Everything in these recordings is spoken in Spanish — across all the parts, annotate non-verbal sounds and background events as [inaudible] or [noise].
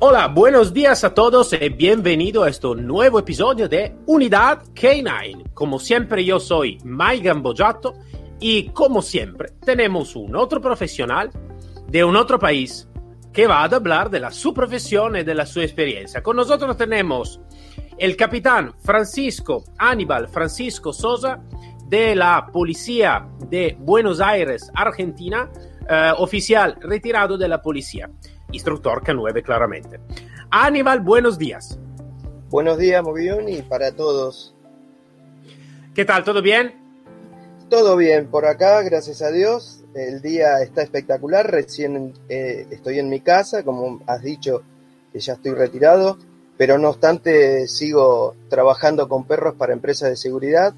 Hola, buenos días a todos y bienvenido a este nuevo episodio de Unidad K9. Como siempre yo soy Maigan Bojato y como siempre tenemos un otro profesional de un otro país que va a hablar de la su profesión y de la su experiencia. Con nosotros tenemos el capitán Francisco Aníbal Francisco Sosa de la Policía de Buenos Aires, Argentina, eh, oficial retirado de la policía instructor K9 claramente. Aníbal, buenos días. Buenos días, Movión, y para todos. ¿Qué tal? ¿Todo bien? Todo bien por acá, gracias a Dios. El día está espectacular. Recién eh, estoy en mi casa, como has dicho, que ya estoy retirado, pero no obstante sigo trabajando con perros para empresas de seguridad.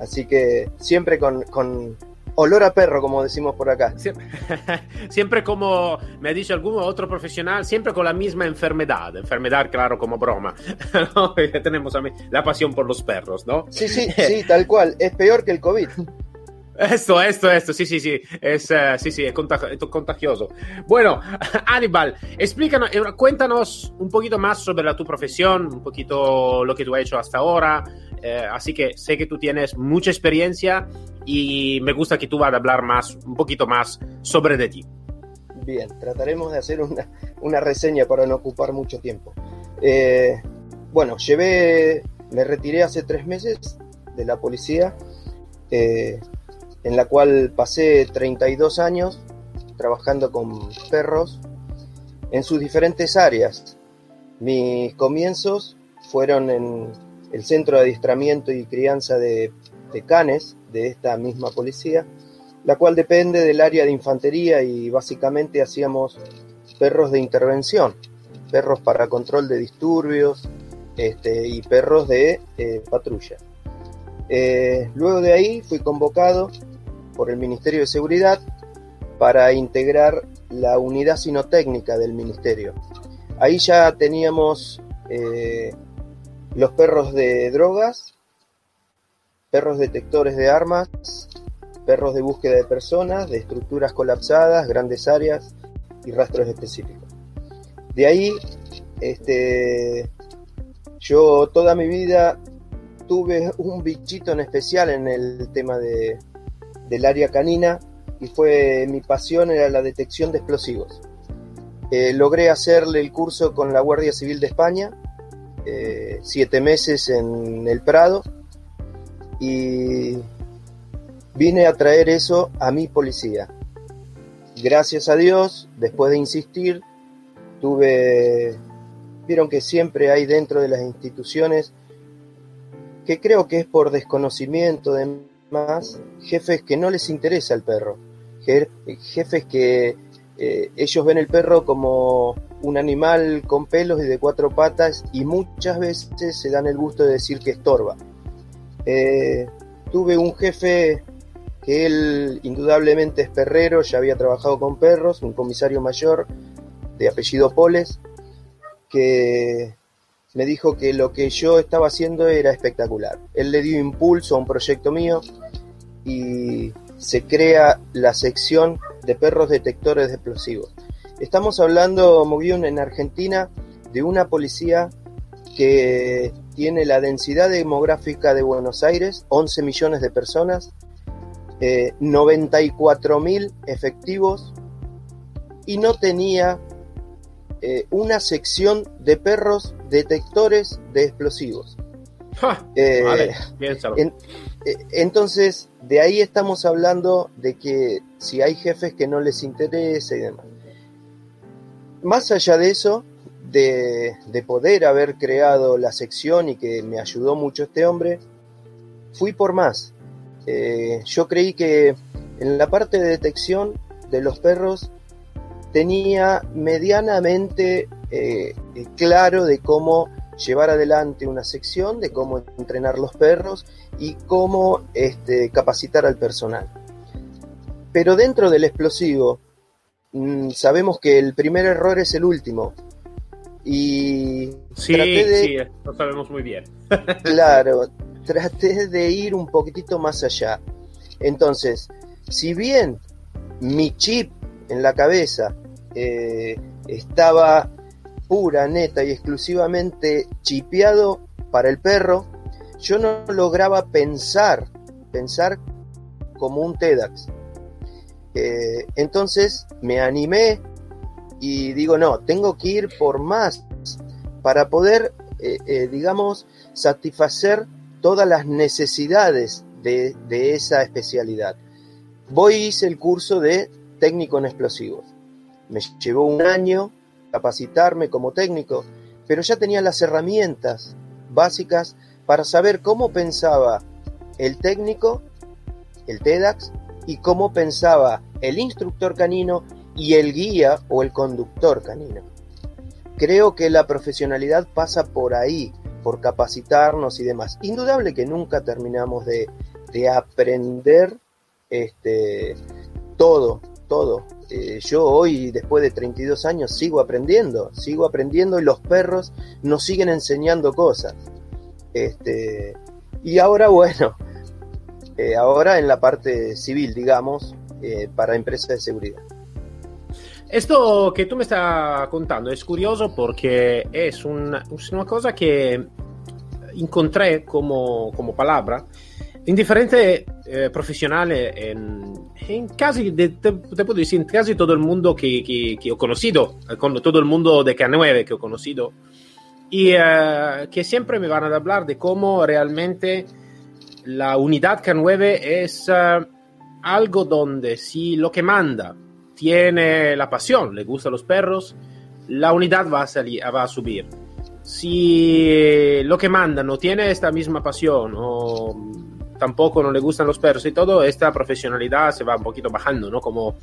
Así que siempre con, con olor a perro, como decimos por acá. Siempre, [laughs] siempre, como me ha dicho algún otro profesional, siempre con la misma enfermedad. Enfermedad, claro, como broma. [laughs] ¿no? [laughs] Tenemos la pasión por los perros, ¿no? Sí, sí, sí, tal cual. Es peor que el COVID. Esto, esto, esto, sí, sí, sí, es, uh, sí, sí, es contagioso. Bueno, Aníbal, explícanos, eh, cuéntanos un poquito más sobre la, tu profesión, un poquito lo que tú has hecho hasta ahora. Eh, así que sé que tú tienes mucha experiencia y me gusta que tú vas a hablar más, un poquito más sobre de ti. Bien, trataremos de hacer una, una reseña para no ocupar mucho tiempo. Eh, bueno, llevé, me retiré hace tres meses de la policía, eh, en la cual pasé 32 años trabajando con perros en sus diferentes áreas. Mis comienzos fueron en el Centro de Adiestramiento y Crianza de, Canes, de esta misma policía, la cual depende del área de infantería y básicamente hacíamos perros de intervención, perros para control de disturbios este, y perros de eh, patrulla. Eh, luego de ahí fui convocado por el Ministerio de Seguridad para integrar la unidad sinotécnica del Ministerio. Ahí ya teníamos eh, los perros de drogas, perros detectores de armas, perros de búsqueda de personas, de estructuras colapsadas, grandes áreas y rastros específicos. De ahí, este, yo toda mi vida tuve un bichito en especial en el tema de, del área canina y fue mi pasión era la detección de explosivos. Eh, logré hacerle el curso con la Guardia Civil de España, eh, siete meses en el Prado, y vine a traer eso a mi policía. Gracias a Dios, después de insistir, tuve, vieron que siempre hay dentro de las instituciones, que creo que es por desconocimiento de más, jefes que no les interesa el perro, jefes que eh, ellos ven el perro como un animal con pelos y de cuatro patas y muchas veces se dan el gusto de decir que estorba. Eh, tuve un jefe que él indudablemente es perrero, ya había trabajado con perros, un comisario mayor de apellido Poles, que me dijo que lo que yo estaba haciendo era espectacular. Él le dio impulso a un proyecto mío y se crea la sección de perros detectores de explosivos. Estamos hablando, Movión, en Argentina, de una policía que tiene la densidad demográfica de Buenos Aires, 11 millones de personas, eh, 94 mil efectivos y no tenía eh, una sección de perros detectores de explosivos. Eh, eh, entonces, de ahí estamos hablando de que si hay jefes que no les interesa y demás. Más allá de eso, de, poder haber creado la sección y que me ayudó mucho este hombre, fui por más. Eh, yo creí que en la parte de detección de los perros tenía medianamente eh, claro de cómo llevar adelante una sección de cómo entrenar los perros y cómo este, capacitar al personal. Pero dentro del explosivo, mm, sabemos que el primer error es el último. Y sí, sí, lo sabemos muy bien. [laughs] claro, traté de ir un poquitito más allá. Entonces, si bien mi chip en la cabeza eh, estaba pura, neta y exclusivamente chipeado para el perro, yo no lograba pensar, pensar como un TEDx. Eh, entonces me animé y digo, no, tengo que ir por más para poder, eh, digamos, satisfacer todas las necesidades de, de esa especialidad. Voy hice el curso de técnico en explosivos. Me llevó un año capacitarme como técnico, pero ya tenía las herramientas básicas para saber cómo pensaba el técnico, el TEDx, y cómo pensaba el instructor canino y el guía o el conductor canino. Creo que la profesionalidad pasa por ahí, por capacitarnos y demás. Indudable que nunca terminamos de, de aprender este, todo, todo. Eh, yo hoy, después de 32 años, sigo aprendiendo, sigo aprendiendo y los perros nos siguen enseñando cosas. Este, y ahora, [laughs] bueno, eh, ahora en la parte civil, digamos, eh, para empresas de seguridad. Esto que tú me estás contando es curioso porque es una, una cosa que encontré como, como palabra en diferentes eh, profesionales en, en, casi, de, te, te, puedo decir, en casi todo el mundo que, que, que he conocido, con todo el mundo de K9 que he conocido, y uh, que siempre me van a hablar de cómo realmente la unidad K9 es uh, algo donde si lo que manda tiene la pasión, le gustan los perros, la unidad va a, salir, va a subir. Si lo que manda no tiene esta misma pasión o tampoco no le gustan los perros y todo, esta profesionalidad se va un poquito bajando, ¿no? Como,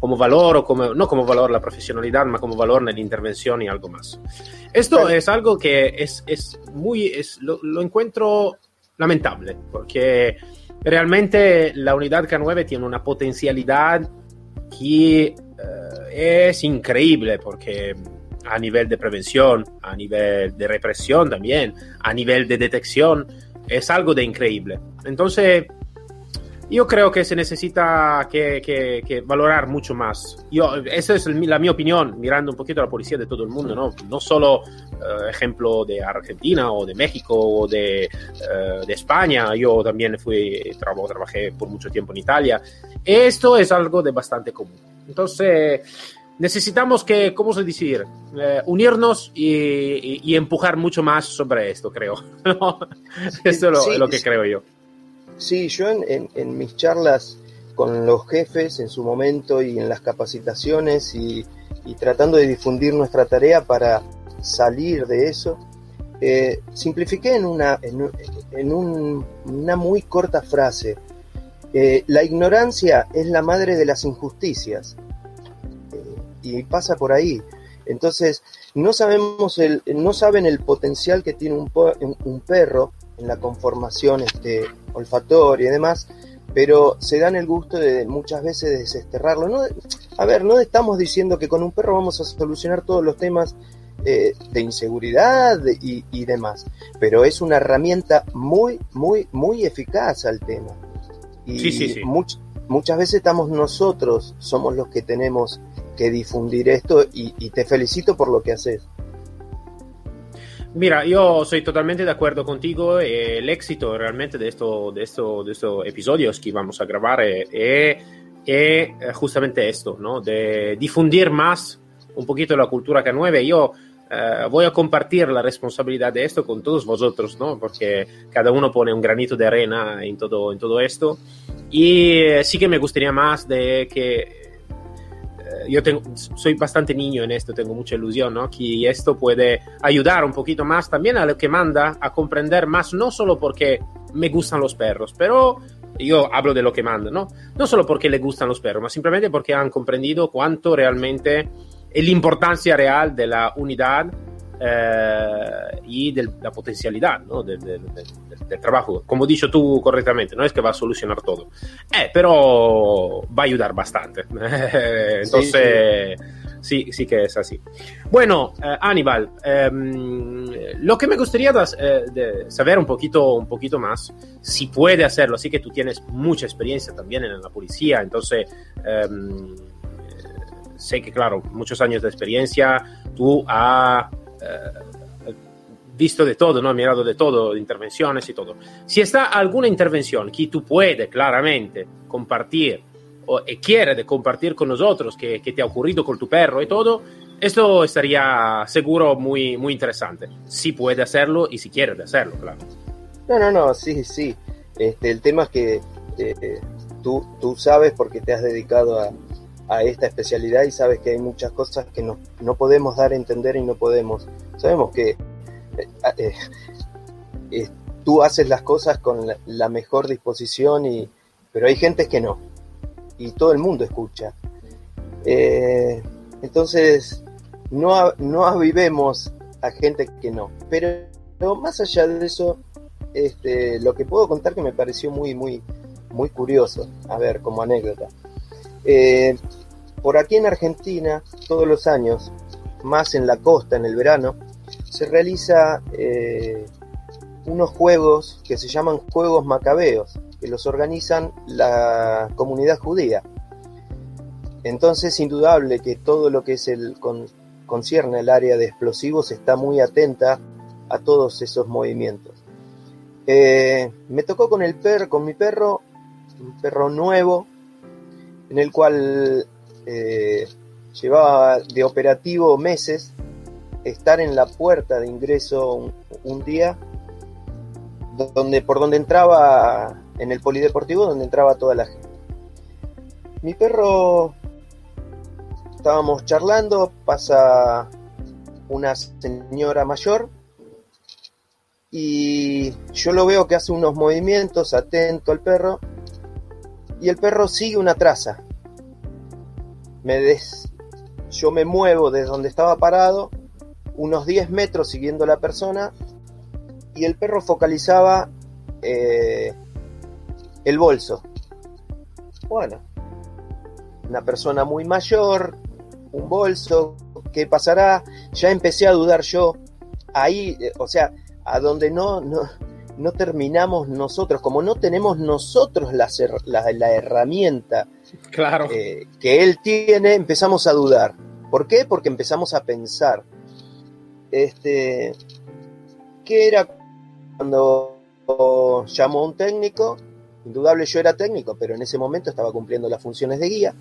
como valor o como, no como valor la profesionalidad, ma como valor en la intervención y algo más. Esto es algo que es, es muy, es, lo, lo, encuentro lamentable, porque realmente la unidad K9 tiene una potencialidad que uh, es increíble, porque a nivel de prevención, a nivel de represión también, a nivel de detección, es algo de increíble. Entonces, yo creo que se necesita que, que, que valorar mucho más. Yo, esa es el, la mi opinión, mirando un poquito a la policía de todo el mundo, ¿no? No solo uh, ejemplo de Argentina o de México o de, uh, de España, yo también fui, trabo, trabajé por mucho tiempo en Italia. Esto es algo de bastante común. Entonces, necesitamos que, ¿cómo se dice? Eh, unirnos y, y, y, empujar mucho más sobre esto, creo. [laughs] esto es lo, sí, lo, que creo yo. Sí, yo en, mis charlas con los jefes en su momento y en las capacitaciones y, tratando de difundir nuestra tarea para salir de eso, eh, simplifiqué en una, en, en un, una muy corta frase. Eh, la ignorancia es la madre de las injusticias y pasa por ahí. Entonces, no sabemos el, no saben el potencial que tiene un, un perro en la conformación este, olfatoria y demás, pero se dan el gusto de muchas veces desesterrarlo. No, a ver, no estamos diciendo que con un perro vamos a solucionar todos los temas eh, de inseguridad y, y, demás, pero es una herramienta muy, muy, muy eficaz al tema. Y sí, sí, sí. Much, muchas veces estamos nosotros, somos los que tenemos que difundir esto y, y, te felicito por lo que haces. Mira, yo soy totalmente de acuerdo contigo. Eh, el éxito realmente de, esto, de, esto, de estos episodios que vamos a grabar es, eh, eh, justamente esto, ¿no? De difundir más un poquito la cultura K9. Yo Uh, voy a compartir la responsabilidad de esto con todos vosotros, ¿no? Porque cada uno pone un granito de arena en todo, en todo esto. Y sí que me gustaría más de que yo tengo, soy bastante niño en esto, tengo mucha ilusión, ¿no? Que esto puede ayudar un poquito más también a lo que manda a comprender más, no solo porque me gustan los perros, pero yo hablo de lo que manda, ¿no? No solo porque le gustan los perros, ma simplemente porque han comprendido cuánto realmente es la importancia real de la unidad eh, y de la potencialidad ¿no? del, del, del, del, trabajo. Como dicho tú correctamente, no es que va a solucionar todo, eh, pero va a ayudar bastante. [laughs] Entonces, sí, sí. Que es así. Bueno, eh, Aníbal, eh, lo que me gustaría eh, saber un poquito, un poquito más, si puede hacerlo, así que tú tienes mucha experiencia también en la policía, entonces em, sé que, claro, muchos años de experiencia, tú has eh, visto de todo, ¿no? mirado de todo, intervenciones y todo. Si está alguna intervención que tú puedes claramente compartir o e quiere de compartir con nosotros que, que, te ha ocurrido con tu perro y todo, esto estaría seguro muy, muy interesante. Si puede hacerlo y si quiere hacerlo, claro. No, no, no, sí, sí. Este, el tema es que eh, tú, tú sabes porque te has dedicado a, a, esta especialidad y sabes que hay muchas cosas que no, no podemos dar a entender y no podemos. Sabemos que eh, eh, tú haces las cosas con la, mejor disposición y pero hay gente que no y todo el mundo escucha. Eh, entonces, no, no avivemos a gente que no. Pero, más allá de eso, este, lo que puedo contar que me pareció muy, muy, muy curioso, a ver, como anécdota. Eh, por aquí en Argentina, todos los años, más en la costa, en el verano, se realiza eh, unos juegos que se llaman Juegos Macabeos, que los organizan la comunidad judía. Entonces, indudable que todo lo que es el con, concierne al área de explosivos está muy atenta a todos esos movimientos. Eh, me tocó con el perro, con mi perro, un perro nuevo, en el cual eh, llevaba de operativo meses estar en la puerta de ingreso un, día donde por donde entraba en el polideportivo donde entraba toda la gente. Mi perro estábamos charlando, pasa una señora mayor y yo lo veo que hace unos movimientos atento al perro y el perro sigue una traza. Me des... Yo me muevo desde donde estaba parado unos 10 metros siguiendo a la persona y el perro focalizaba eh, el bolso. Bueno, una persona muy mayor, un bolso, ¿qué pasará? Ya empecé a dudar yo. Ahí, eh, o sea, a donde no, no, no terminamos nosotros, como no tenemos nosotros la, la, la herramienta claro. eh, que él tiene, empezamos a dudar. ¿Por qué? Porque empezamos a pensar. Este, ¿Qué era cuando llamó a un técnico? Indudable yo era técnico, pero en ese momento estaba cumpliendo las funciones de guía.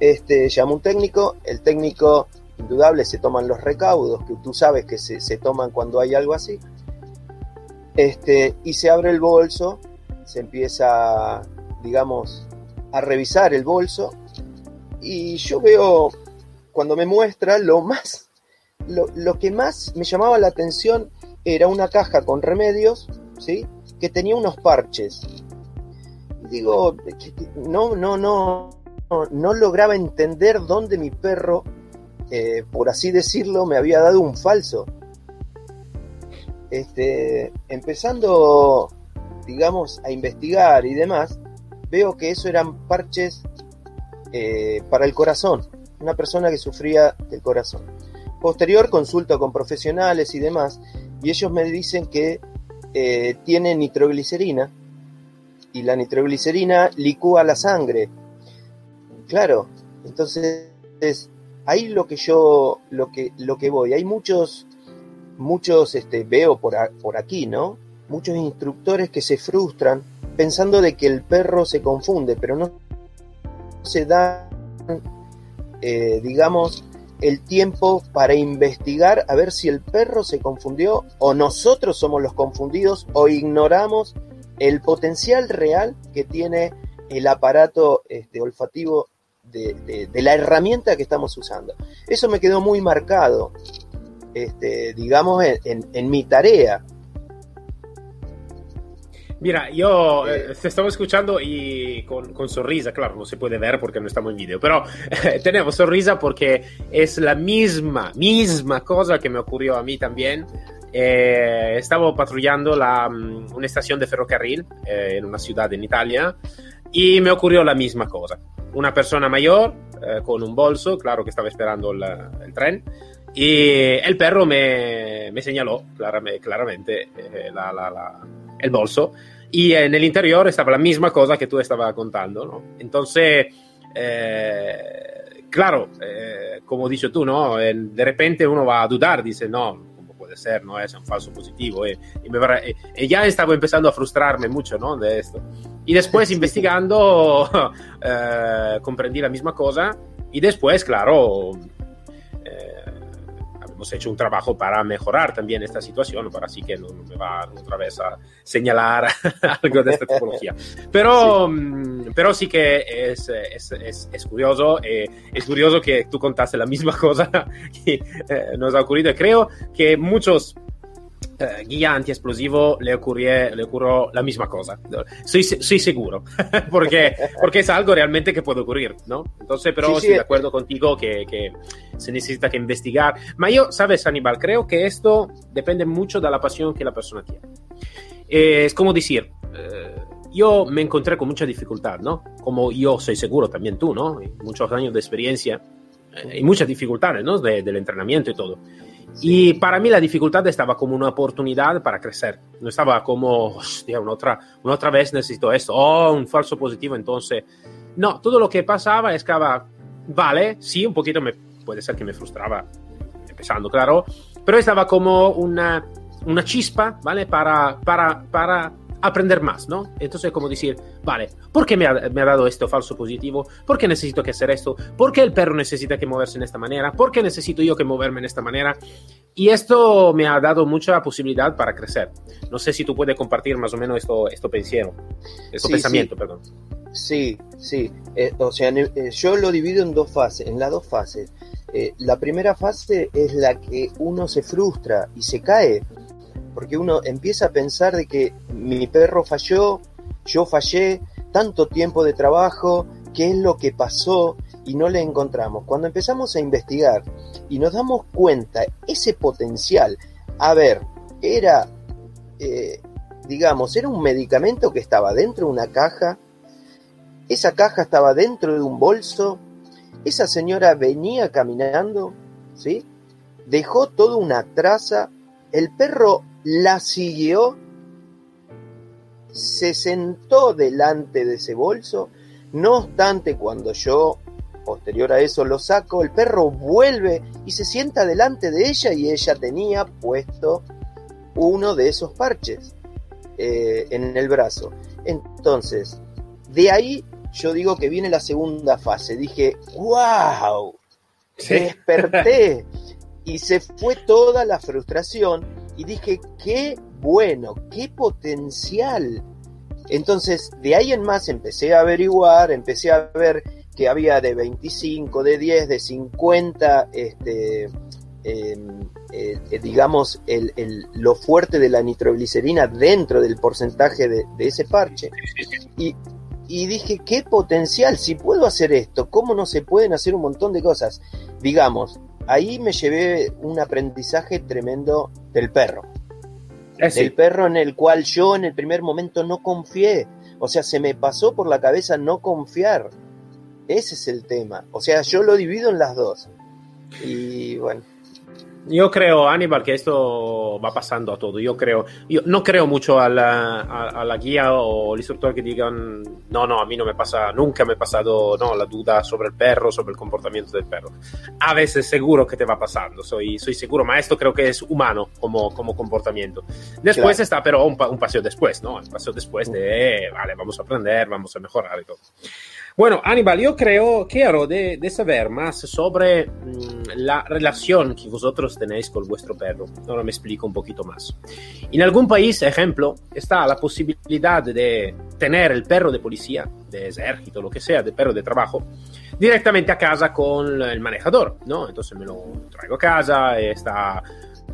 Este, llamó un técnico, el técnico, indudable, se toman los recaudos, que tú sabes que se, se toman cuando hay algo así. Este, y se abre el bolso, se empieza, digamos, a revisar el bolso. Y yo veo, cuando me muestra, lo más, lo, que más me llamaba la atención era una caja con remedios, ¿sí? Que tenía unos parches. Digo, no, no, no, no, no lograba entender dónde mi perro, eh, por así decirlo, me había dado un falso. Este, empezando, digamos, a investigar y demás, veo que eso eran parches eh, para el corazón, una persona que sufría del corazón. Posterior consulto con profesionales y demás, y ellos me dicen que eh, tiene nitroglicerina y la nitroglicerina licúa la sangre. Claro, entonces ahí lo que yo lo que lo que voy, hay muchos muchos este veo por, por aquí, ¿no? Muchos instructores que se frustran pensando de que el perro se confunde, pero no se dan eh, digamos el tiempo para investigar a ver si el perro se confundió o nosotros somos los confundidos o ignoramos el potencial real que tiene el aparato este, olfativo de, la herramienta que estamos usando. Eso me quedó muy marcado, este, digamos, en mi tarea. Mira, yo eh, te estaba escuchando y con, con, sonrisa, claro, no se puede ver porque no estamos en vídeo, pero eh, [laughs] tenemos sonrisa porque es la misma, misma cosa que me ocurrió a mí también. Eh, estaba patrullando la, mm, una estación de ferrocarril eh, en una ciudad en Italia y me ocurrió la misma cosa. Una persona mayor eh, con un bolso, claro que estaba esperando el, el tren, y el perro me, me señaló claramente, claramente eh, la, la, la, el bolso y en el interior estaba la misma cosa que tú estabas contando, ¿no? Entonces, eh, claro, eh, como dices tú, ¿no? De repente uno va a dudar, dice, no, ¿cómo puede ser? No es un falso positivo. Y, y, me, y ya estaba empezando a frustrarme mucho, ¿no? De esto. Y después, investigando, [laughs] eh, comprendí la misma cosa y después, claro, hemos hecho un trabajo para mejorar también esta situación, para así que no, no me va otra vez a señalar [laughs] algo de esta tipología. Pero sí, mm, pero sí que es, es, es, es curioso, eh, es curioso que tú contaste la misma [laughs] cosa que eh, nos ha ocurrido. Creo que muchos eh, guía antiexplosivo le, ocurrió, le ocurrió la misma cosa. Soy, soy seguro, [laughs] porque, porque es algo realmente que puede ocurrir, ¿no? Entonces, pero sí, estoy sí, de acuerdo eh, contigo que, que, se necesita que investigar. Ma yo, sabes, Aníbal, creo que esto depende mucho de la pasión que la persona tiene. Eh, es como decir, eh, yo me encontré con mucha dificultad, ¿no? Como yo soy seguro, también tú, ¿no? Muchos años de experiencia eh, y muchas dificultades, ¿no? De, del entrenamiento y todo. Y para mí la dificultad estaba como una oportunidad para crecer. No estaba como, hostia, una otra, una otra vez necesito esto, oh, un falso positivo. Entonces, no, todo lo que pasaba estaba, vale, sí, un poquito me, puede ser que me frustraba, empezando, claro, pero estaba como una, una chispa, ¿vale? Para, para, para aprender más, ¿no? Entonces, como decir, vale, ¿por qué me ha, me ha, dado esto falso positivo? ¿Por qué necesito que hacer esto? ¿Por qué el perro necesita que moverse en esta manera? ¿Por qué necesito yo que moverme en esta manera? Y esto me ha dado mucha posibilidad para crecer. No sé si tú puedes compartir más o menos esto, esto pensiero, esto sí, pensamiento, sí. perdón. Sí, sí. Eh, o sea, eh, yo lo divido en dos fases, en las dos fases. Eh, la primera fase es la que uno se frustra y se cae porque uno empieza a pensar de que mi perro falló, yo fallé, tanto tiempo de trabajo, qué es lo que pasó y no le encontramos. Cuando empezamos a investigar y nos damos cuenta ese potencial, a ver, era, eh, digamos, era un medicamento que estaba dentro de una caja, esa caja estaba dentro de un bolso, esa señora venía caminando, ¿sí? Dejó toda una traza, el perro la siguió, se sentó delante de ese bolso, no obstante cuando yo, posterior a eso, lo saco, el perro vuelve y se sienta delante de ella y ella tenía puesto uno de esos parches eh, en el brazo. Entonces, de ahí yo digo que viene la segunda fase. Dije, wow, ¿Sí? desperté [laughs] y se fue toda la frustración y dije, qué bueno, qué potencial. Entonces, de ahí en más empecé a averiguar, empecé a ver que había de 25, de 10, de 50, este, eh, eh, digamos, el, el, lo fuerte de la nitroglicerina dentro del porcentaje de, de ese parche. Y, y, dije, qué potencial, si puedo hacer esto, ¿cómo no se pueden hacer un montón de cosas? Digamos, ahí me llevé un aprendizaje tremendo del perro. Eh, sí. Del perro en el cual yo en el primer momento no confié. O sea, se me pasó por la cabeza no confiar. Ese es el tema. O sea, yo lo divido en las dos. Y bueno. Yo creo, Aníbal, que esto va pasando a todo. Yo creo, yo no creo mucho a la, a, a la guía o al instructor que digan, no, no, a mí no me pasa, nunca me ha pasado, no, la duda sobre el perro, sobre el comportamiento del perro. A veces seguro que te va pasando, soy, soy seguro, ma esto creo que es humano como, como comportamiento. Después claro. está, pero un, un paseo después, ¿no? El paseo después de, vale, vamos a aprender, vamos a mejorar y todo. Bueno, Aníbal, yo creo, quiero de, de saber más sobre mmm, la relación que vosotros tenéis con vuestro perro. Ahora me explico un poquito más. En algún país, ejemplo, está la posibilidad de tener el perro de policía, de ejército, lo que sea, de perro de trabajo, directamente a casa con el manejador, ¿no? Entonces me lo traigo a casa, está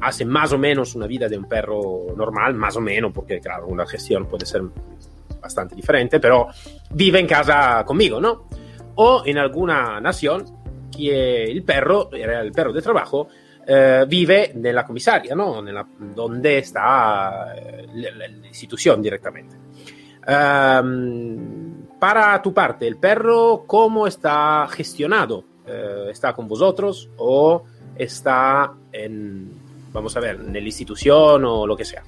hace más o menos una vida de un perro normal, más o menos, porque claro, una gestión puede ser bastante diferente, pero vive en casa conmigo, ¿no? O en alguna nación que el perro, el perro de trabajo, eh, vive nella comisaria, ¿no? Donde está eh, la, la, institución directamente. Um, para tu parte, ¿el perro cómo está gestionado? Uh, ¿Está con vosotros o está en, vamos a ver, en la institución o lo que sea?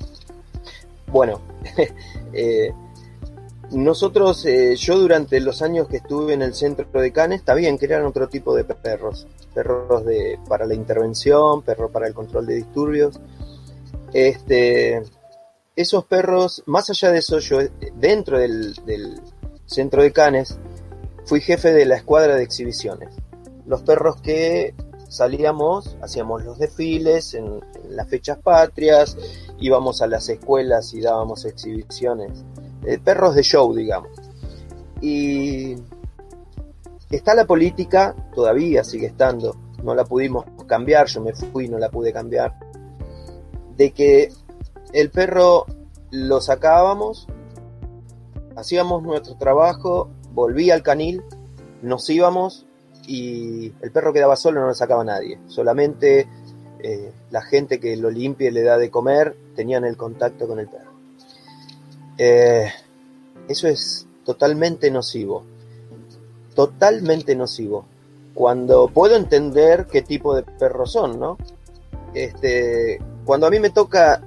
Bueno, [laughs] eh, nosotros, eh, yo durante los años que estuve en el centro de Canes, está bien que otro tipo de perros, perros de, para la intervención, perros para el control de disturbios. Este, esos perros, más allá de eso, yo dentro del, del centro de Canes fui jefe de la escuadra de exhibiciones. Los perros que salíamos, hacíamos los desfiles en, en las fechas patrias, íbamos a las escuelas y dábamos exhibiciones eh, perros de show, digamos. Y está la política, todavía sigue estando, no la pudimos cambiar, yo me fui, no la pude cambiar, de que el perro lo sacábamos, hacíamos nuestro trabajo, volvía al canil, nos íbamos y el perro quedaba solo, no lo sacaba nadie, solamente eh, la gente que lo limpia y le da de comer tenían el contacto con el perro. Eh, eso es totalmente nocivo. Totalmente nocivo. Cuando puedo entender qué tipo de perros son, ¿no? Este, cuando a mí me toca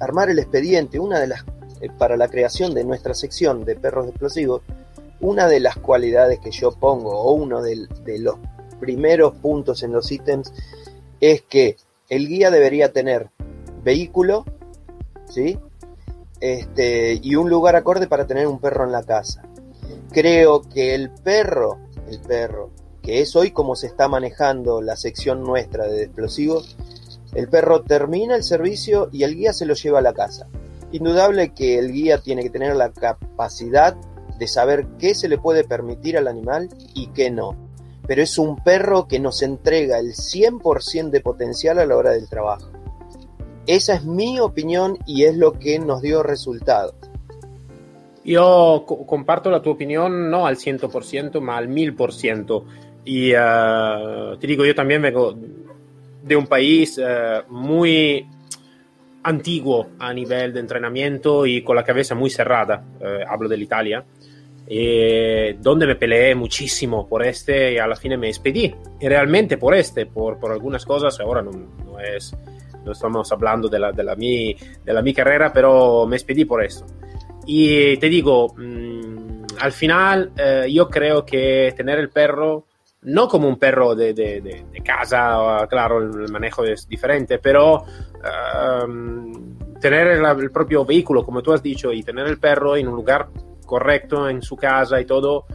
armar el expediente, una de las eh, para la creación de nuestra sección de perros explosivos, una de las cualidades que yo pongo, o uno de, de los primeros puntos en los ítems, es que el guía debería tener vehículo, ¿sí? Este, y un lugar acorde para tener un perro en la casa. Creo que el perro, el perro, que es hoy como se está manejando la sección nuestra de explosivos, el perro termina el servicio y el guía se lo lleva a la casa. Indudable que el guía tiene que tener la capacidad de saber qué se le puede permitir al animal y qué no. Pero es un perro que nos entrega el 100% de potencial a la hora del trabajo. Esa es mi opinión y es lo que nos dio resultado. Yo co comparto la tu opinión no al 100%, ma al 1000%. Y uh, te digo, yo también vengo de un país uh, muy antiguo a nivel de entrenamiento y con la cabeza muy cerrada, uh, hablo de Italia, eh, donde me peleé muchísimo por este y a la fin me despedí. Y realmente por este, por, por algunas cosas, ahora no, no es no estamos hablando de la, de la, mi, de la mi carrera, pero me expedí por eso. Y te digo, mmm, al final eh, yo creo que tener el perro, no como un perro de, de, de, casa, claro, el manejo es diferente, pero um, tener el, el, propio vehículo, como tú has dicho, y tener el perro en un lugar correcto, en su casa y todo,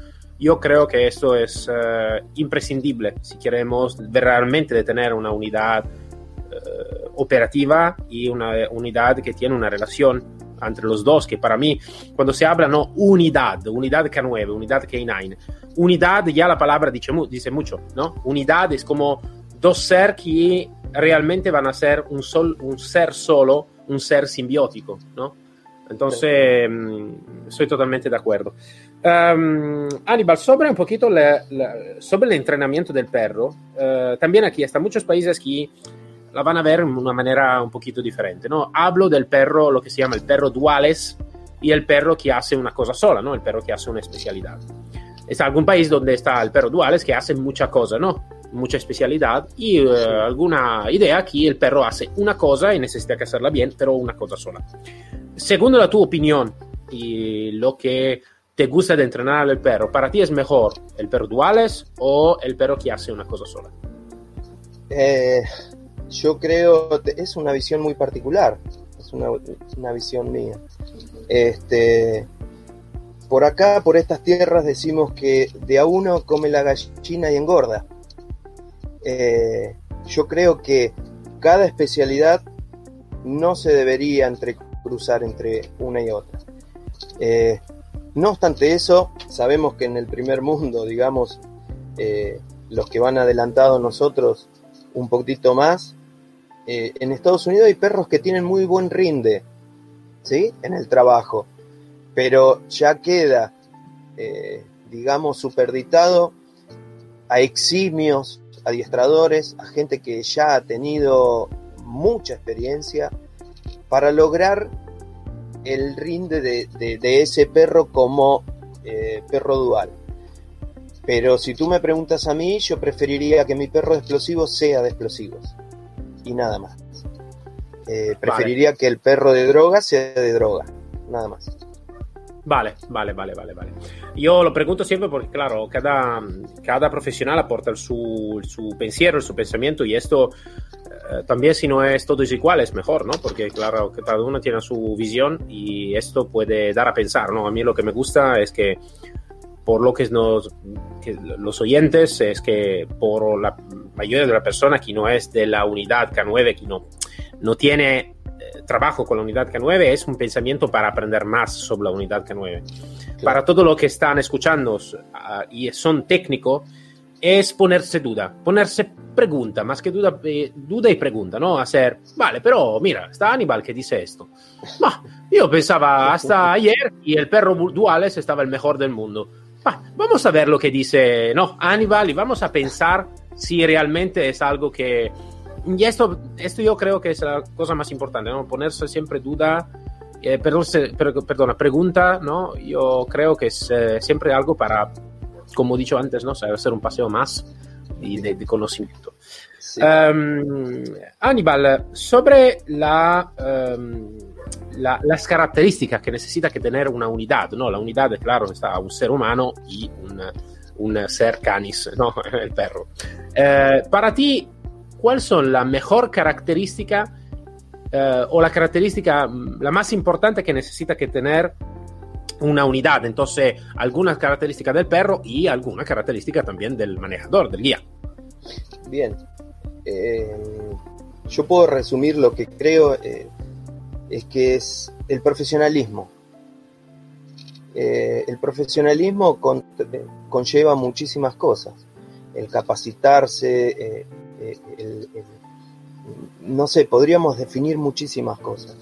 yo creo que esto es uh, imprescindible si queremos realmente tener una unidad uh, operativa y una unidad que tiene una relación entre los dos, que para mí, cuando se habla, no, unidad, unidad K9, unidad K9, unidad ya la palabra dice, dice mucho, ¿no? Unidad es como dos ser que realmente van a ser un, sol, un ser solo, un ser simbiótico, ¿no? Entonces, sí. estoy totalmente de acuerdo. Um, Aníbal, sobre un poquito sobre el entrenamiento del perro, uh, también aquí están muchos países que la van a ver de una manera un poquito diferente, ¿no? Hablo del perro, lo que se llama el perro duales y el perro que hace una cosa sola, ¿no? El perro que hace una especialidad. Está algún país donde está el perro duales que hace mucha cosa, ¿no? Mucha especialidad y uh, alguna idea que el perro hace una cosa y necesita que hacerla bien, pero una cosa sola. Según la tu opinión y lo que te gusta de entrenar al perro, ¿para ti es mejor el perro duales o el perro que hace una cosa sola? Eh, yo creo, es una visión muy particular, es una, visión mía. Este, por acá, por estas tierras, decimos que de a uno come la gallina y engorda. Eh, yo creo que cada especialidad no se debería entrecruzar entre una y otra. Eh, no obstante eso, sabemos que en el primer mundo, digamos, eh, los que van adelantados nosotros un poquito más, eh, en Estados Unidos hay perros que tienen muy buen rinde, ¿sí? En el trabajo, pero ya queda, eh, digamos, superditado a eximios adiestradores, a gente que ya ha tenido mucha experiencia para lograr el rinde de, ese perro como eh, perro dual. Pero si tú me preguntas a mí, yo preferiría que mi perro de explosivos sea de explosivos. Y nada más. Eh, preferiría que el perro de droga sea de droga. Nada más. Vale, vale, vale, vale, vale. Yo lo pregunto siempre porque, claro, cada, cada profesional aporta su, su pensiero, su pensamiento y esto eh, también si no es todos igual es mejor, ¿no? Porque, claro, que cada uno tiene su visión y esto puede dar a pensar, ¿no? A mí lo que me gusta es que por lo que, nos, los oyentes es que por la mayoría de la persona que no es de la unidad K9, que no, no tiene eh, trabajo con la unidad K9, es un pensamiento para aprender más sobre la unidad K9. Para todo lo que están escuchando uh, y son técnicos, es ponerse duda, ponerse pregunta, más que duda, eh, duda y pregunta, ¿no? Hacer, vale, pero mira, está Aníbal que dice esto. Ma, yo pensaba hasta ayer y el perro Duales estaba el mejor del mundo vamos a ver lo que dice no, Aníbal y vamos a pensar si realmente es algo que... Y esto, esto yo creo que es la cosa más importante, ¿no? Ponerse siempre duda, eh, perdón, perdona, pregunta, ¿no? Yo creo que es eh, siempre algo para, como he dicho antes, ¿no? Hacer un paseo más de, conocimiento. Em, Aníbal, sobre la... Em, las características que necesita que tener una unidad, ¿no? La unidad, claro, está un ser humano y un, un ser canis, [laughs] ¿no? El perro. Eh, para ti, ¿cuáles son la mejor característica eh, o la característica mm, la más importante que necesita que tener una unidad? Entonces, algunas características del perro y alguna característica también del manejador, del guía. Bien. Eh, yo puedo resumir lo que creo es que es el profesionalismo. Eh, el profesionalismo conlleva muchísimas cosas. El capacitarse, eh, eh, no sé, podríamos definir muchísimas cosas.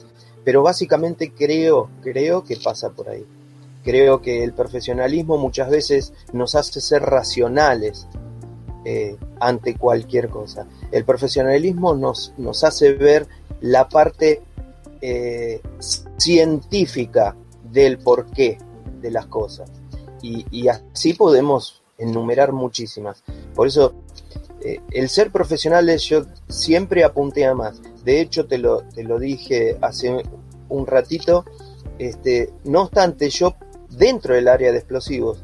Pero básicamente creo, creo que pasa por ahí. Creo que el profesionalismo muchas veces nos hace ser racionales ante cualquier cosa. El profesionalismo nos, nos hace ver la parte científica del porqué de las cosas. Y, así podemos enumerar muchísimas. Por eso, eh, el ser profesional es, yo siempre apunté a más. De hecho, te lo, te lo dije hace un ratito. Este, no obstante, yo dentro del área de explosivos,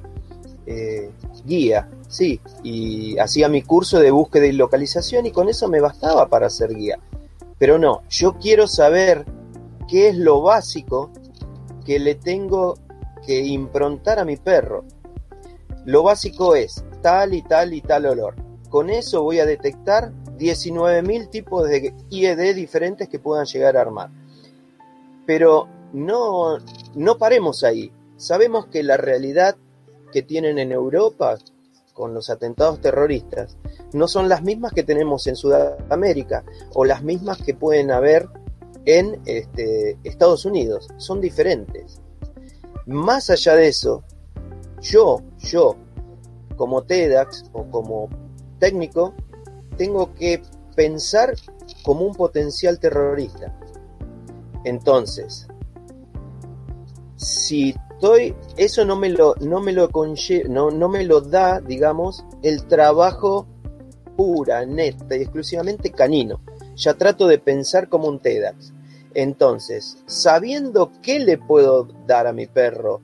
eh, guía, sí, y hacía mi curso de búsqueda y localización y con eso me bastaba para ser guía. Pero no, yo quiero saber qué es lo básico que le tengo que improntar a mi perro. Lo básico es tal y tal y tal olor. Con eso voy a detectar 19.000 tipos de IED diferentes que puedan llegar a armar. Pero no, no paremos ahí. Sabemos que la realidad que tienen en Europa con los atentados terroristas no son las mismas que tenemos en Sudamérica o las mismas que pueden haber en este, Estados Unidos. Son diferentes. Más allá de eso, yo, yo, como TEDx o como técnico, tengo que pensar como un potencial terrorista. Entonces, si estoy, eso no me lo, no me lo no, no me lo da, digamos, el trabajo pura, neta y exclusivamente canino. Ya trato de pensar como un TEDx. Entonces, sabiendo qué le puedo dar a mi perro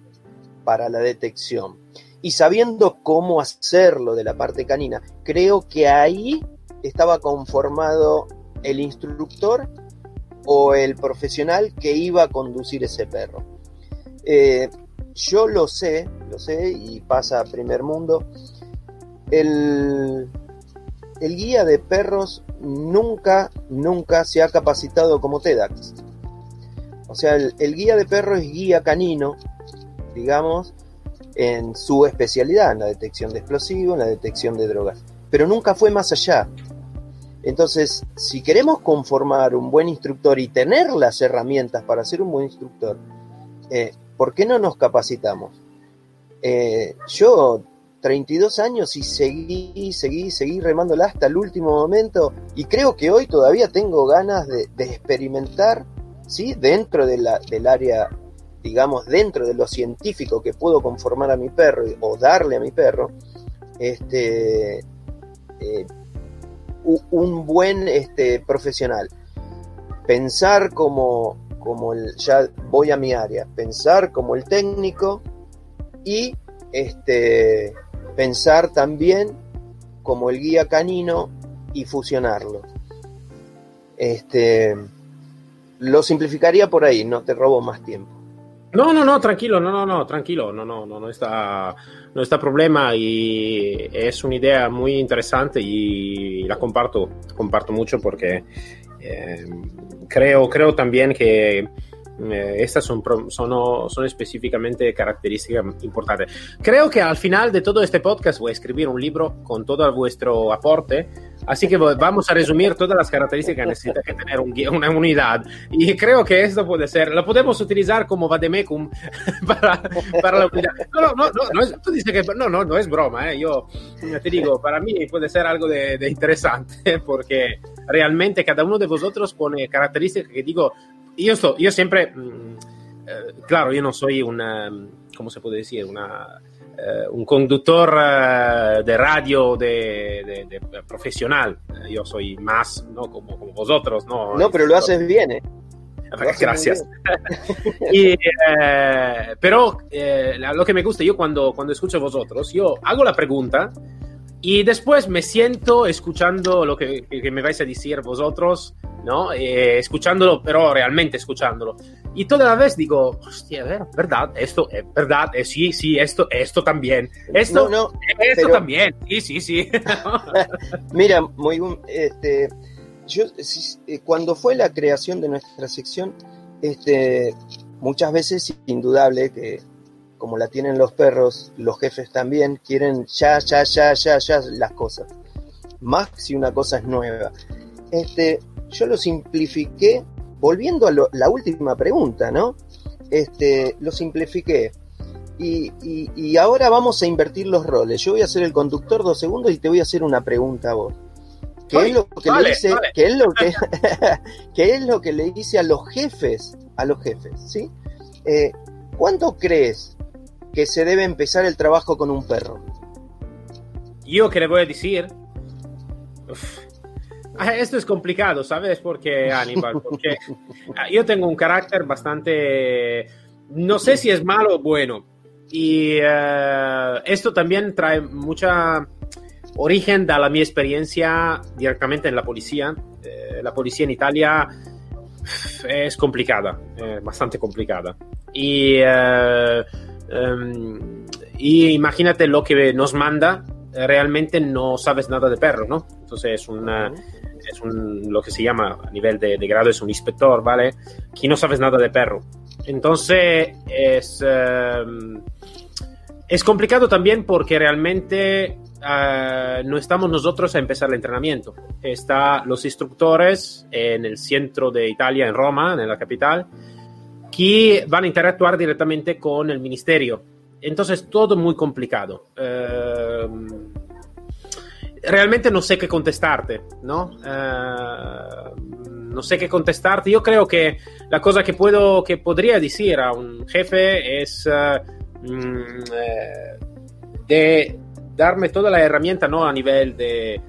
para la detección y sabiendo cómo hacerlo de la parte canina, creo que ahí estaba conformado el instructor o el profesional que iba a conducir ese perro. Eh, yo lo sé, lo sé y pasa a primer mundo. El, el guía de perros nunca, nunca se ha capacitado como TEDx. O sea, el, guía de perros es guía canino, digamos, en su especialidad, en la detección de explosivos, en la detección de drogas. Pero nunca fue más allá. Entonces, si queremos conformar un buen instructor y tener las herramientas para ser un buen instructor, eh, ¿por qué no nos capacitamos? Eh, yo, 32 años y seguí, seguí, seguí remándola hasta el último momento y creo que hoy todavía tengo ganas de, experimentar, ¿sí? Dentro del área, digamos, dentro de lo científico que puedo conformar a mi perro o darle a mi perro, este... Eh, un buen este, profesional. Pensar como, como el, ya voy a mi área, pensar como el técnico y este, pensar también como el guía canino y fusionarlo. Este, lo simplificaría por ahí, no te robo más tiempo. No, no, no, tranquilo, no, no, no, tranquilo, no, no, no, no está, no está problema y es una idea muy interesante y la comparto, comparto mucho porque eh, creo, creo también que eh, estas son, son, son específicamente características importantes. Creo que al final de todo este podcast voy a escribir un libro con todo vuestro aporte, así que vamos a resumir todas las características que necesita que tener una unidad. Y creo que esto puede ser, lo podemos utilizar como vademecum [laughs] para, para la unidad. No, no, no, no, tú dices que no, no, no es broma, eh. yo te digo, para mí puede ser algo de, de interesante, [laughs] porque realmente cada uno de vosotros pone características que digo, yo, yo siempre, mm, eh, claro, yo no soy una, ¿cómo se puede decir? Una, eh, un conductor eh, de radio de, profesional. Yo soy más, ¿no? Como, como vosotros, ¿no? No, pero lo haces bien, ¿eh? Gracias. [laughs] y, pero lo que me gusta, yo cuando, cuando escucho a vosotros, yo hago la pregunta y después me siento escuchando lo que, me vais a decir vosotros, ¿no? Eh, escuchándolo, pero realmente escuchándolo. Y toda la vez digo, hostia, verdad, esto, es verdad, eh, sí, sí, esto, esto también. Esto, no, esto también, sí, sí, sí. [laughs] [laughs] Mira, muy este, yo, eh, cuando fue la creación de nuestra sección, este, muchas veces es indudable que como la tienen los perros, los jefes también quieren ya, ya, ya, ya, ya las cosas. Más si una cosa es nueva. Este, yo lo simplifiqué, volviendo a la última pregunta, ¿no? Este, lo simplifiqué. Y, ahora vamos a invertir los roles. Yo voy a ser el conductor dos segundos y te voy a hacer una pregunta a vos. ¿Qué es lo que le dice, ¿qué es lo que, ¿qué es lo que le dice a los jefes, a los jefes, sí? Eh, ¿Cuándo crees que se debe empezar el trabajo con un perro? Yo que le voy a decir... Ah, esto es complicado, ¿sabes? Porque, [laughs] Aníbal, porque ah, yo tengo un carácter bastante, no sé si es malo o bueno. Y eh, esto también trae mucha origen de la mi experiencia directamente en la policía. Eh, la policía en Italia es complicada, bastante complicada. Y eh, Em, y imagínate lo que nos manda, realmente no sabes nada de perro, ¿no? Entonces es, una, es un, lo que se llama a nivel de, grado, es un inspector, ¿vale? Que no sabes nada de perro. Entonces es, em, es complicado también porque realmente eh, no estamos nosotros a empezar el entrenamiento. Están los instructores en el centro de Italia, en Roma, en la capital, que van a interactuar directamente con el ministerio. Entonces, todo muy complicado. Eh, realmente no sé qué contestarte, ¿no? Eh, no sé qué contestarte. Yo creo que la cosa que puedo, que podría decir a un jefe es eh, mm, de darme toda la herramienta, no a nivel de,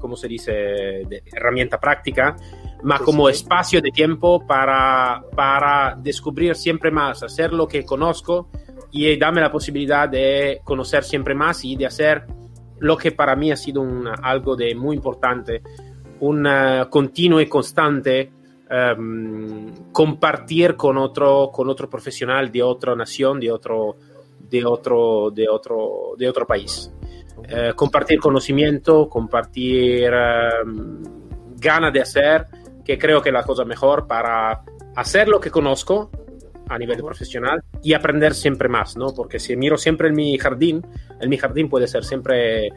¿cómo se dice?, de herramienta práctica, ma como espacio de tiempo para, para descubrir siempre más, hacer lo que conozco y darme la posibilidad de conocer siempre más y de hacer lo que para mí ha sido algo de muy importante, un continuo y constante em, compartir con otro, con otro profesional de otra nación, de otro, de otro, de otro, de otro país. Eh, compartir conocimiento, compartir um, ganas de hacer que creo que es la cosa mejor para hacer lo que conozco a nivel profesional y aprender siempre más, ¿no? Porque si miro siempre en mi jardín, en mi jardín puede ser siempre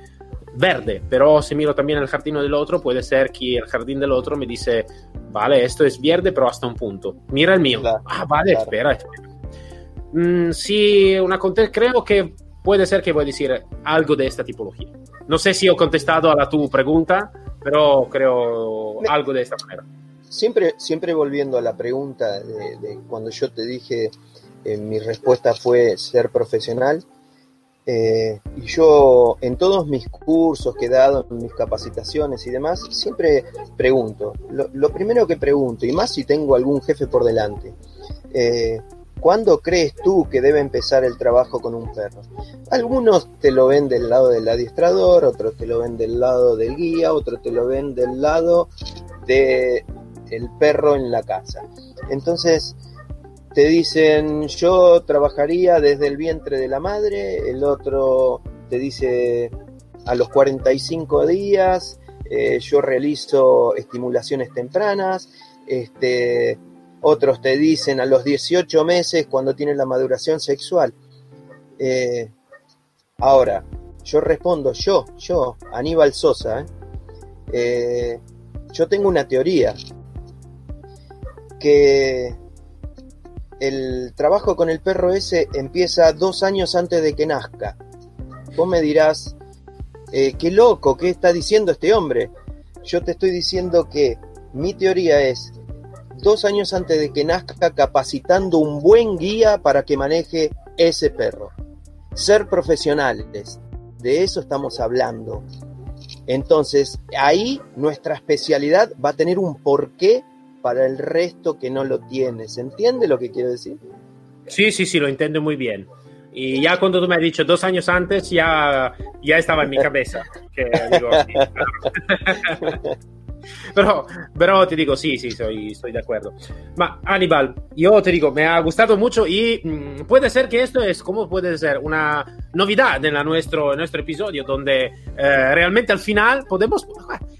verde, pero si miro también el jardín del otro, puede ser que el jardín del otro me dice, vale, esto es verde, pero hasta un punto. Mira el mío. Claro, ah, vale, claro. espera, espera. Mm, sí, una creo que puede ser que voy a decir algo de esta tipología. No sé si he contestado a la tu pregunta, pero creo algo de esta manera. Siempre, siempre volviendo a la pregunta de, cuando yo te dije, eh, mi respuesta fue ser profesional. eh, y yo en todos mis cursos que he dado, en mis capacitaciones y demás, siempre pregunto. Lo, lo primero que pregunto, y más si tengo algún jefe por delante, eh, ¿cuándo crees tú que debe empezar el trabajo con un perro? Algunos te lo ven del lado del adiestrador, otros te lo ven del lado del guía, otros te lo ven del lado de el perro en la casa. Entonces te dicen yo trabajaría desde el vientre de la madre, el otro te dice a los 45 días, eh, yo realizo estimulaciones tempranas, este, otros te dicen a los 18 meses cuando tienen la maduración sexual. Eh, ahora, yo respondo, yo, yo, Aníbal Sosa, ¿eh? Yo tengo una teoría que el trabajo con el perro ese empieza dos años antes de que nazca. Vos me dirás, eh, qué loco, ¿qué está diciendo este hombre? Yo te estoy diciendo que mi teoría es dos años antes de que nazca capacitando un buen guía para que maneje ese perro. Ser profesionales, de eso estamos hablando. Entonces, ahí nuestra especialidad va a tener un porqué para el resto que no lo tiene. ¿Se entiende lo que quiero decir? Sí, sí, sí, lo entiendo muy bien. Y ya cuando tú me has dicho dos años antes, ya, ya estaba en mi cabeza. Que digo, [laughs] [laughs] pero te digo, sí, sí, soy, estoy de acuerdo. Ma Aníbal, yo te digo, me ha gustado mucho y mm, puede ser que esto es, como puede ser, una novedad en nuestro, nuestro episodio, donde eh, realmente al final podemos,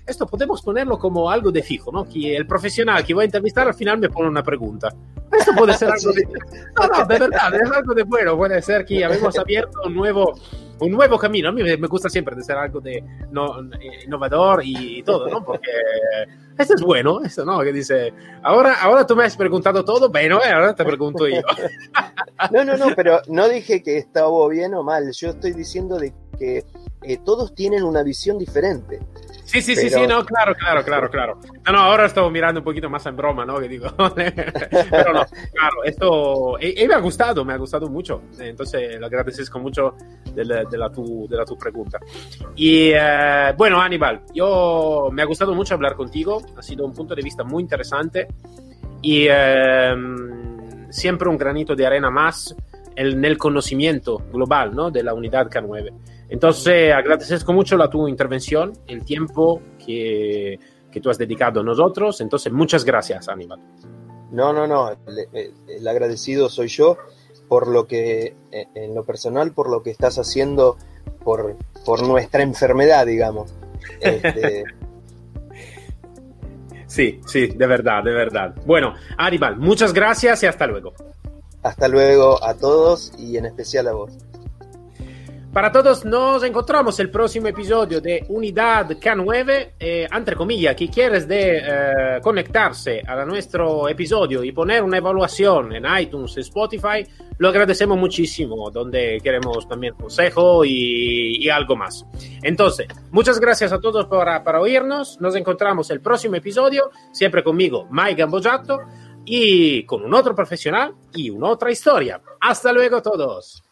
esto podemos ponerlo como algo de fijo, ¿no? Que el profesional que voy a entrevistar al final me pone una pregunta. Esto puede ser [laughs] algo de... No, no, de verdad, es algo de bueno. Puede ser que habíamos abierto un nuevo, un nuevo camino. A mí me gusta siempre de algo de no, innovador y todo, ¿no? Porque esto es bueno, eso, ¿no? Que dice, ahora, ahora tú me has preguntado todo, bueno, eh, ahora te pregunto yo. [laughs] No, no, no, pero no dije que estaba bien o mal. Yo estoy diciendo de que eh, todos tienen una visión diferente. Sí, sí, sí, sí, no, claro, claro, claro, claro. No, no, ahora estamos mirando un poquito más en broma, ¿no? Que digo, [laughs] pero no, claro, esto, y, y me ha gustado, me ha gustado mucho, entonces lo agradezco mucho de la, de la, tu, de la tu pregunta. Y eh, bueno, Aníbal, yo me ha gustado mucho hablar contigo, ha sido un punto de vista muy interesante y eh, siempre un granito de arena más en el conocimiento global, ¿no? De la unidad K9. Entonces, agradezco mucho la tu intervención, el tiempo que, que, tú has dedicado a nosotros. Entonces, muchas gracias, Aníbal. No, no, no. El, el, agradecido soy yo por lo que, en lo personal, por lo que estás haciendo por, por nuestra enfermedad, digamos. Este... [laughs] sí, sí, de verdad, de verdad. Bueno, Aníbal, muchas gracias y hasta luego. Hasta luego a todos y en especial a vos. Para todos, nos encontramos el próximo episodio de Unidad K9. Eh, entre comillas, si quieres de eh, conectarse a nuestro episodio y poner una evaluación en iTunes, Spotify, lo agradecemos muchísimo, donde queremos también consejo y, y algo más. Entonces, muchas gracias a todos para, para oírnos. Nos encontramos el próximo episodio, siempre conmigo, Mike Gambojato, y con un otro profesional y una otra historia. Hasta luego todos.